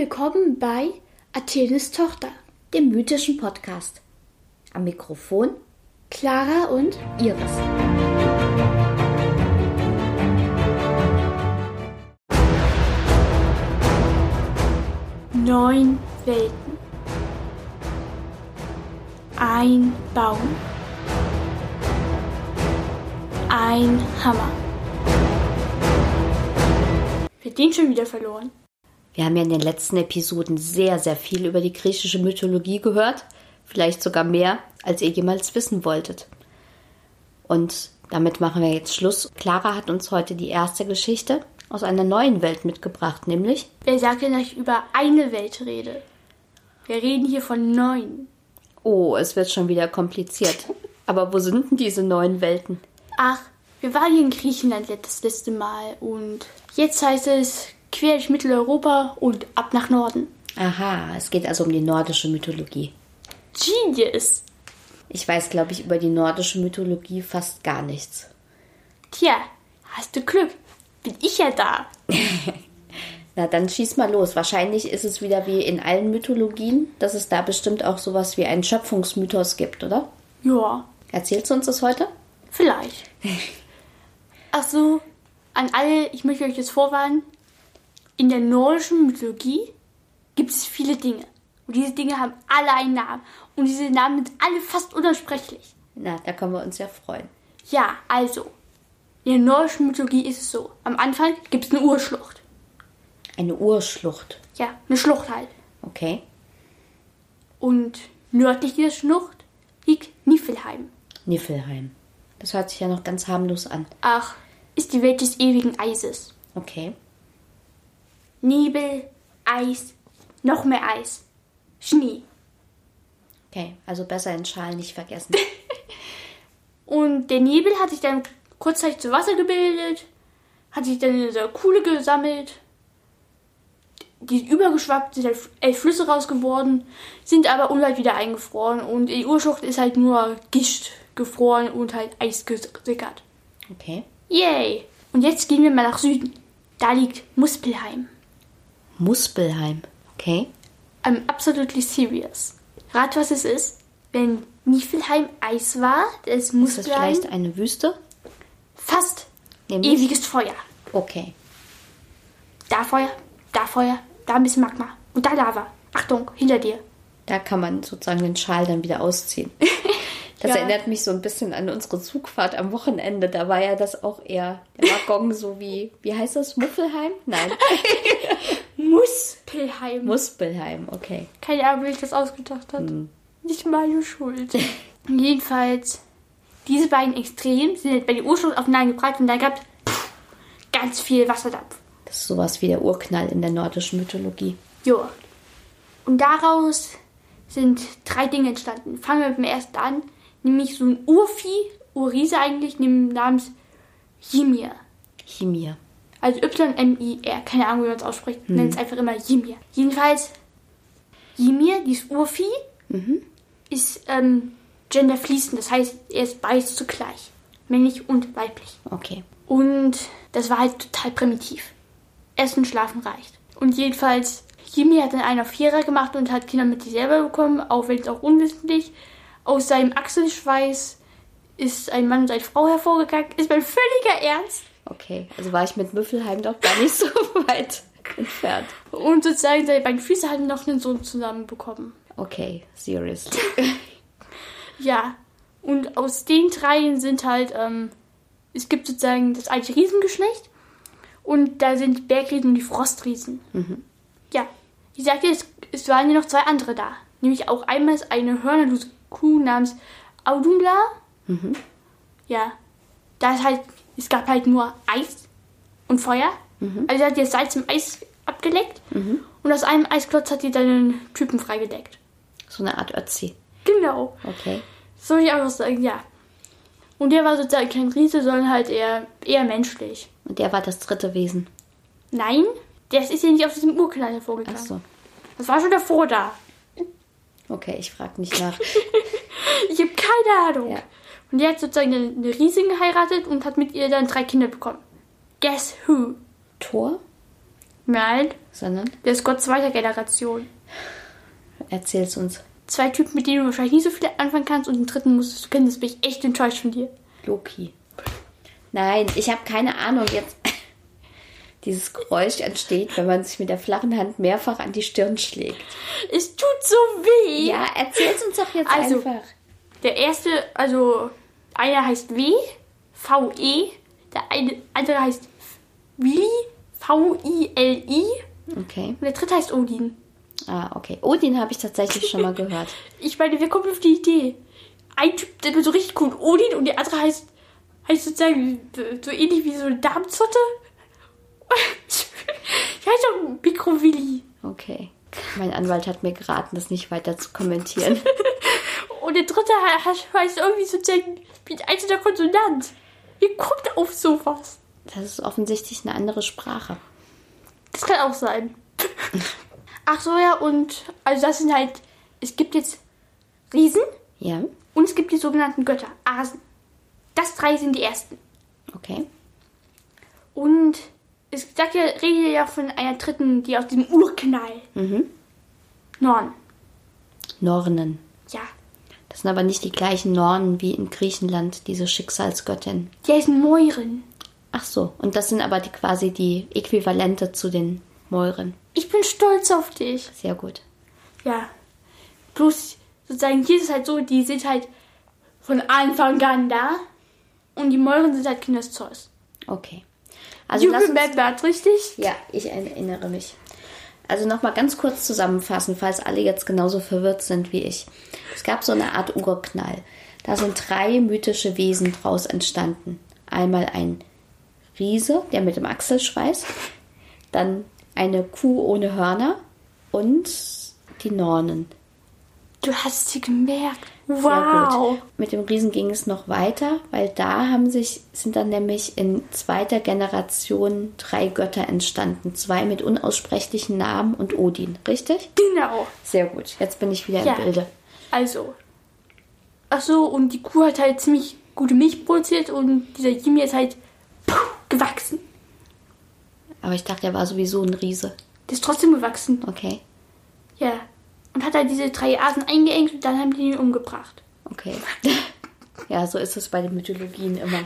willkommen bei Athenes Tochter, dem mythischen Podcast. Am Mikrofon Clara und Iris. Neun Welten. Ein Baum. Ein Hammer. Wir den schon wieder verloren. Wir haben ja in den letzten Episoden sehr, sehr viel über die griechische Mythologie gehört. Vielleicht sogar mehr, als ihr jemals wissen wolltet. Und damit machen wir jetzt Schluss. Clara hat uns heute die erste Geschichte aus einer neuen Welt mitgebracht, nämlich. Wer sagt denn, dass ich über eine Welt rede? Wir reden hier von neun. Oh, es wird schon wieder kompliziert. Aber wo sind denn diese neuen Welten? Ach, wir waren hier in Griechenland das letzte Mal und jetzt heißt es quer durch Mitteleuropa und ab nach Norden. Aha, es geht also um die nordische Mythologie. Genius! Ich weiß, glaube ich, über die nordische Mythologie fast gar nichts. Tja, hast du Glück. Bin ich ja da. Na, dann schieß mal los. Wahrscheinlich ist es wieder wie in allen Mythologien, dass es da bestimmt auch sowas wie einen Schöpfungsmythos gibt, oder? Ja, Erzählst du uns das heute? vielleicht. Ach so, an alle, ich möchte euch jetzt vorwarnen. In der nordischen Mythologie gibt es viele Dinge. Und diese Dinge haben alle einen Namen. Und diese Namen sind alle fast unaussprechlich. Na, da können wir uns ja freuen. Ja, also. In der nordischen Mythologie ist es so. Am Anfang gibt es eine Urschlucht. Eine Urschlucht. Ja, eine Schlucht halt. Okay. Und nördlich dieser Schlucht liegt Niflheim. Niflheim. Das hört sich ja noch ganz harmlos an. Ach, ist die Welt des ewigen Eises. Okay. Nebel, Eis, noch mehr Eis, Schnee. Okay, also besser in Schalen nicht vergessen. Und der Nebel hat sich dann kurzzeitig zu Wasser gebildet, hat sich dann in dieser Kuhle gesammelt. Die ist übergeschwappt, sind halt elf Flüsse rausgeworden, sind aber unweit wieder eingefroren. Und die Urschlucht ist halt nur Gischt gefroren und halt Eis gesickert. Okay. Yay! Und jetzt gehen wir mal nach Süden. Da liegt Muspelheim. Muspelheim. Okay. I'm absolutely serious. Rat, was es ist? Wenn Niflheim Eis war, ist Ist das Muspelheim vielleicht eine Wüste? fast Nämlich? ewiges Feuer. Okay. Da Feuer, da Feuer, da ein bisschen Magma und da Lava. Achtung, hinter dir. Da kann man sozusagen den Schal dann wieder ausziehen. Das Ja. erinnert mich so ein bisschen an unsere Zugfahrt am Wochenende. Da war ja das auch eher der Waggon so wie, wie heißt das? Muffelheim? Nein. Muspelheim. Muspelheim, okay. Keine Ahnung, wie ich das ausgedacht hat. Nicht meine Schuld. Jedenfalls, diese beiden Extremen sind halt bei der Urschlucht aufeinander gebracht und da gab es ganz viel Wasserdampf. Das ist sowas wie der Urknall in der nordischen Mythologie. Jo. Und daraus sind drei Dinge entstanden. Fangen wir mit dem ersten an. Nämlich so ein Urvieh, Urriese eigentlich, namens Ymir. Chimia. Also Y-M-I-R. Keine Ahnung, wie man es ausspricht. Nennt es einfach immer Ymir. Jedenfalls, Ymir, dieses Urvieh, ist ähm, genderfließend. Das heißt, er ist beides zugleich. Männlich und weiblich. Okay. Und das war halt total primitiv. Essen, schlafen reicht. Und jedenfalls, Jimmy hat dann einen auf Vierer gemacht und hat Kinder mit sich selber bekommen, auch wenn es auch unwissentlich. Aus seinem Achselschweiß ist ein Mann und eine Frau hervorgegangen. Ist mein völliger Ernst. Okay. Also war ich mit Müffelheim doch gar nicht so weit entfernt. Und sozusagen beiden Füße haben noch einen Sohn zusammenbekommen. Okay, seriously. Ja. Und aus den dreien sind halt, ähm, es gibt sozusagen das alte Riesengeschlecht. Und da sind die Bergriesen und die Frostriesen. Ja. Ich sagte, es, es waren ja noch zwei andere da. Nämlich auch einmal ist eine hörnerlose Kuh namens Audumla. Ja. Da ist halt, es gab halt nur Eis und Feuer. Also hat das Salz im Eis abgeleckt. Und aus einem Eisklotz hat die dann einen Typen freigedeckt. So eine Art Ötzi. Genau. Okay. Soll ich einfach sagen, ja. Und der war sozusagen kein Riese, sondern halt eher, eher menschlich. Und der war das dritte Wesen. Nein, das ist ja nicht aus diesem Urknall hervorgegangen. Ach so. Das war schon davor da. Okay, ich frage nicht nach. Ich habe keine Ahnung. Ja. Und der hat sozusagen eine, Riesin geheiratet und hat mit ihr dann drei Kinder bekommen. Guess who? Thor? Nein, sondern der ist Gott zweiter Generation. erzähl's uns. Zwei Typen, mit denen du wahrscheinlich nicht so viel anfangen kannst und den dritten musstest du kennen. Das bin ich echt enttäuscht von dir. Loki. Nein, ich habe keine Ahnung jetzt. Dieses Geräusch entsteht, wenn man sich mit der flachen Hand mehrfach an die Stirn schlägt. Es tut so weh. Ja, erzähl's uns doch jetzt Also, einfach. Der erste, also einer heißt W, V-E. Der eine, andere heißt Willi, V-I-L-I. Okay. Und der dritte heißt Odin. Ah, okay. Odin habe ich tatsächlich schon mal gehört. Ich meine, wer kommt auf die Idee? Ein Typ, der wird so richtig cool Odin und der andere heißt, heißt sozusagen so ähnlich wie so eine Darmzotte. Ich heiße auch Mikrowilli. Okay. Mein Anwalt hat mir geraten, das nicht weiter zu kommentieren. Und der dritte he- heißt irgendwie sozusagen wie ein einzelner Konsonant. Wie kommt er auf sowas? Das ist offensichtlich eine andere Sprache. Das kann auch sein. Ach so, ja, und also das sind halt, es gibt jetzt Riesen Ja, und es gibt die sogenannten Götter, Asen. Das drei sind die ersten. okay. Und es sagt ja, redet ja von einer dritten, die aus dem Urknall. Mhm. Norn. Nornen. Ja. Das sind aber nicht die gleichen Nornen wie in Griechenland, diese Schicksalsgöttin. Die heißen Moiren. Ach so, und das sind aber die, quasi die Äquivalente zu den Mäuren. Ich bin stolz auf dich. Sehr gut. Ja. Bloß sozusagen, hier ist es halt so, die sind halt von Anfang an da. Und die Mäuren sind halt Kinder des Zeus. Okay. Also you remembered, richtig? ja, ich erinnere mich. Also nochmal ganz kurz zusammenfassen, falls alle jetzt genauso verwirrt sind wie ich. Es gab so eine Art Urknall. Da sind drei mythische Wesen draus entstanden. Einmal ein Riese, der mit dem Achselschweiß, dann eine Kuh ohne Hörner und die Nornen. Du hast sie gemerkt. Wow. Mit dem Riesen ging es noch weiter, weil da haben sich, sind dann nämlich in zweiter Generation drei Götter entstanden. Zwei mit unaussprechlichen Namen und Odin, richtig? Genau. Sehr gut. Jetzt bin ich wieder Ja. im Bilde. Also. Ach so, und die Kuh hat halt ziemlich gute Milch produziert und dieser Jimmy ist halt puh, gewachsen. Aber ich dachte, er war sowieso ein Riese. Der ist trotzdem gewachsen. Okay. Ja. Und hat halt diese drei Asen eingeengt und dann haben die ihn umgebracht. Okay. ja, so ist es bei den Mythologien immer.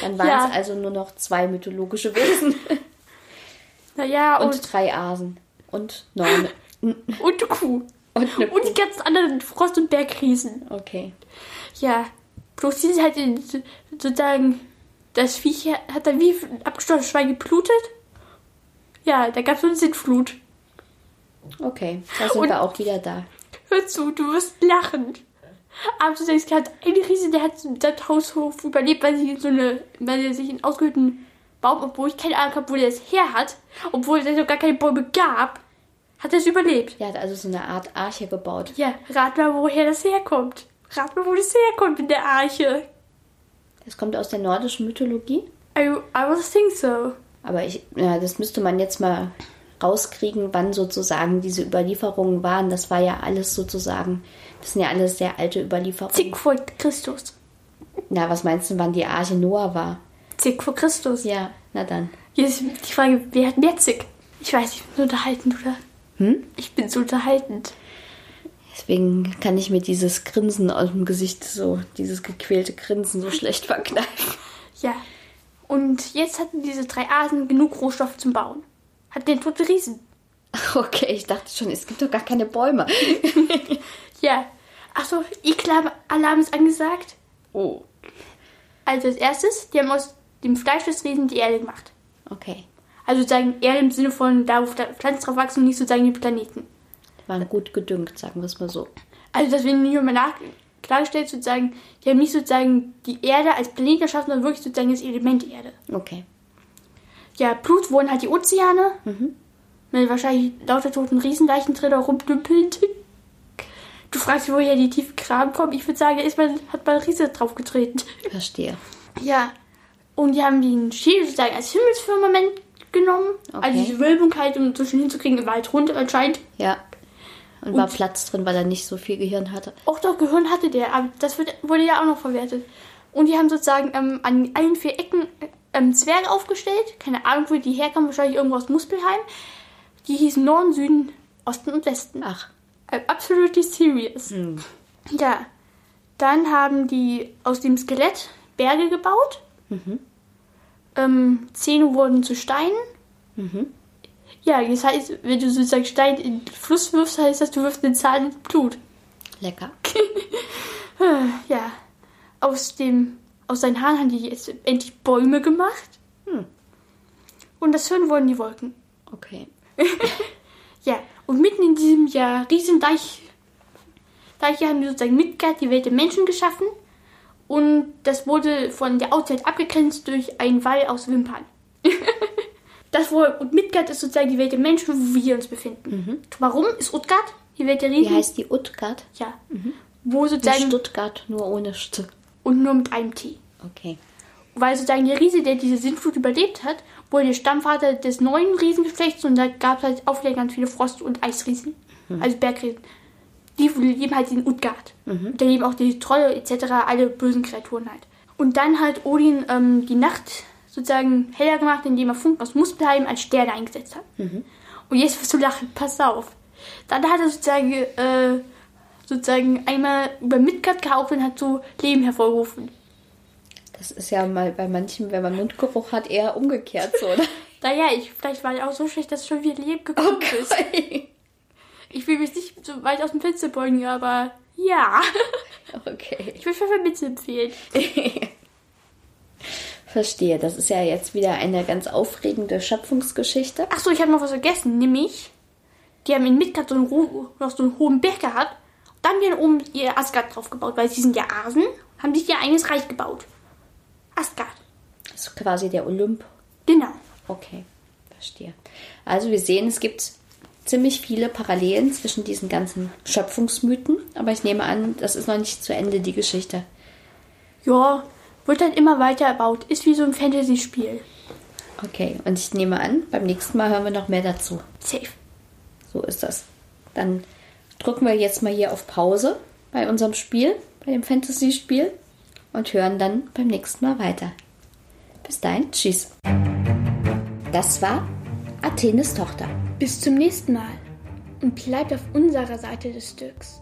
Dann waren Ja. es also nur noch zwei mythologische Wesen Naja, und, und drei Asen. Und Nornen. und eine Kuh. Und eine Und die ganzen anderen Frost- und Bergriesen. Okay. Ja. Bloß die sind halt in, sozusagen, das Viech hat dann wie ein abgestochenes Schwein geblutet. Ja, da gab es so eine Sintflut. Okay. Da sind Und- wir auch wieder da. Hör zu, du wirst lachen. Aber du denkst, er hat eine Riese, der hat seinen Haushof überlebt, weil sie so eine, weil er sich einen ausgehöhlten Baum, obwohl ich keine Ahnung habe, wo der es her hat, obwohl es noch gar keine Bäume gab, hat er es überlebt. Er hat also so eine Art Arche gebaut. Ja, rat mal, woher das herkommt. Rat mal, wo das herkommt in der Arche. Das kommt aus der nordischen Mythologie. I, I would think so. Aber ich, ja, das müsste man jetzt mal rauskriegen, wann sozusagen diese Überlieferungen waren. Das war ja alles sozusagen, das sind ja alles sehr alte Überlieferungen. Zick vor Christus. Na, was meinst du, wann die Arche Noah war? Zick vor Christus. Ja, na dann. Hier ist die Frage, wer hat mehr Zick? Ich weiß, ich bin so unterhaltend, oder? Hm? Ich bin so unterhaltend. Deswegen kann ich mir dieses Grinsen aus dem Gesicht so, dieses gequälte Grinsen so schlecht verkneifen. Ja. Und jetzt hatten diese drei Asen genug Rohstoff zum Bauen. Hat den tote Riesen. Okay, ich dachte schon, es gibt doch gar keine Bäume. Ja. Achso, Ekel-Alarm ist angesagt. Oh. Also als erstes, die haben aus dem Fleisch des Riesen die Erde gemacht. Okay. Also sozusagen Erde im Sinne von da, wo Pflanzen drauf wachsen und nicht sozusagen den Planeten. Waren gut gedüngt, sagen wir es mal so. Also das wird nicht mal nach klargestellt, sozusagen, die haben nicht sozusagen die Erde als Planet erschaffen, sondern wirklich sozusagen das Element Erde. Okay. Ja, Blut wurden halt die Ozeane. Mit wahrscheinlich lauter toten Riesenleichen drin rumdümpeln. Du fragst, woher die tiefen Graben kommen. Ich würde sagen, ist man, hat man Riese draufgetreten. Verstehe. Ja. Und die haben den Schädel sozusagen als Himmelsfirmament genommen. Also Okay. diese Wölbung halt, um zwischen hinzukriegen, im Wald runter anscheinend. Ja. Und, war Platz drin, weil er nicht so viel Gehirn hatte. Auch doch Gehirn hatte der, aber das wird, wurde ja auch noch verwertet. Und die haben sozusagen ähm, an allen vier Ecken, ähm, Zwerge aufgestellt. Keine Ahnung, wo die herkamen. Wahrscheinlich irgendwo aus Muspelheim. Die hießen Norden, Süden, Osten und Westen. Ach, I'm absolutely serious. Ja. Dann haben die aus dem Skelett Berge gebaut. Ähm, Zähne wurden zu Steinen. Ja, das heißt, wenn du sozusagen Stein in den Fluss wirfst, heißt das, du wirfst den Zahn ins Blut. lecker. Ja. Aus dem, aus seinen Haaren haben die jetzt endlich Bäume gemacht. Und das Hirn wurden die Wolken. Okay. Ja, und mitten in diesem ja, riesen Deich, Deich haben wir sozusagen Midgard, die Welt der Menschen, geschaffen. Und das wurde von der Außenwelt abgegrenzt durch einen Wall aus Wimpern. das wohl, und Midgard ist sozusagen die Welt der Menschen, wo wir uns befinden. Warum ist Utgard die Welt der Wie Riesen? heißt die Utgard? ja. Wo Wie sozusagen, Stuttgart, nur ohne St. und nur mit einem T. Okay. Weil sozusagen der Riese, der diese Sintflut überlebt hat, wurde der Stammvater des neuen Riesengeschlechts und da gab es halt auch wieder ganz viele Frost- und Eisriesen. Also Bergriesen. Die leben halt in Utgard. Da leben auch die Trolle etc., alle bösen Kreaturen halt. Und dann hat Odin ähm, die Nacht sozusagen heller gemacht, indem er Funken aus Muspelheim als Sterne eingesetzt hat. Und jetzt wirst du lachen, pass auf. Dann hat er sozusagen, äh, sozusagen einmal über Midgard gehaucht und hat so Leben hervorgerufen. Das ist ja mal bei manchen, wenn man Mundgeruch hat, eher umgekehrt so, oder? Naja, ich, vielleicht war ich auch so schlecht, dass schon wieder Leben gekommen ist. Ich will mich nicht so weit aus dem Fenster beugen, aber ja. Okay. Ich will Pfefferminze empfehlen. Verstehe. Das ist ja jetzt wieder eine ganz aufregende Schöpfungsgeschichte. Achso, ich habe noch was vergessen, nämlich, die haben in Midgard so einen, noch so einen hohen Berg gehabt. Dann dann oben ihr Asgard drauf gebaut, weil sie sind ja Asen, haben sich ihr eigenes Reich gebaut. Asgard. Das ist quasi der Olymp. Genau. Okay, verstehe. Also wir sehen, es gibt ziemlich viele Parallelen zwischen diesen ganzen Schöpfungsmythen. Aber ich nehme an, das ist noch nicht zu Ende, die Geschichte. Ja, wird dann immer weiter erbaut. Ist wie so ein Fantasy-Spiel. Okay, und ich nehme an, beim nächsten Mal hören wir noch mehr dazu. Safe. So ist das. Dann drücken wir jetzt mal hier auf Pause bei unserem Spiel, bei dem Fantasy-Spiel und hören dann beim nächsten Mal weiter. Bis dahin, tschüss. Das war Athenes Tochter. Bis zum nächsten Mal. Und bleibt auf unserer Seite des Stücks.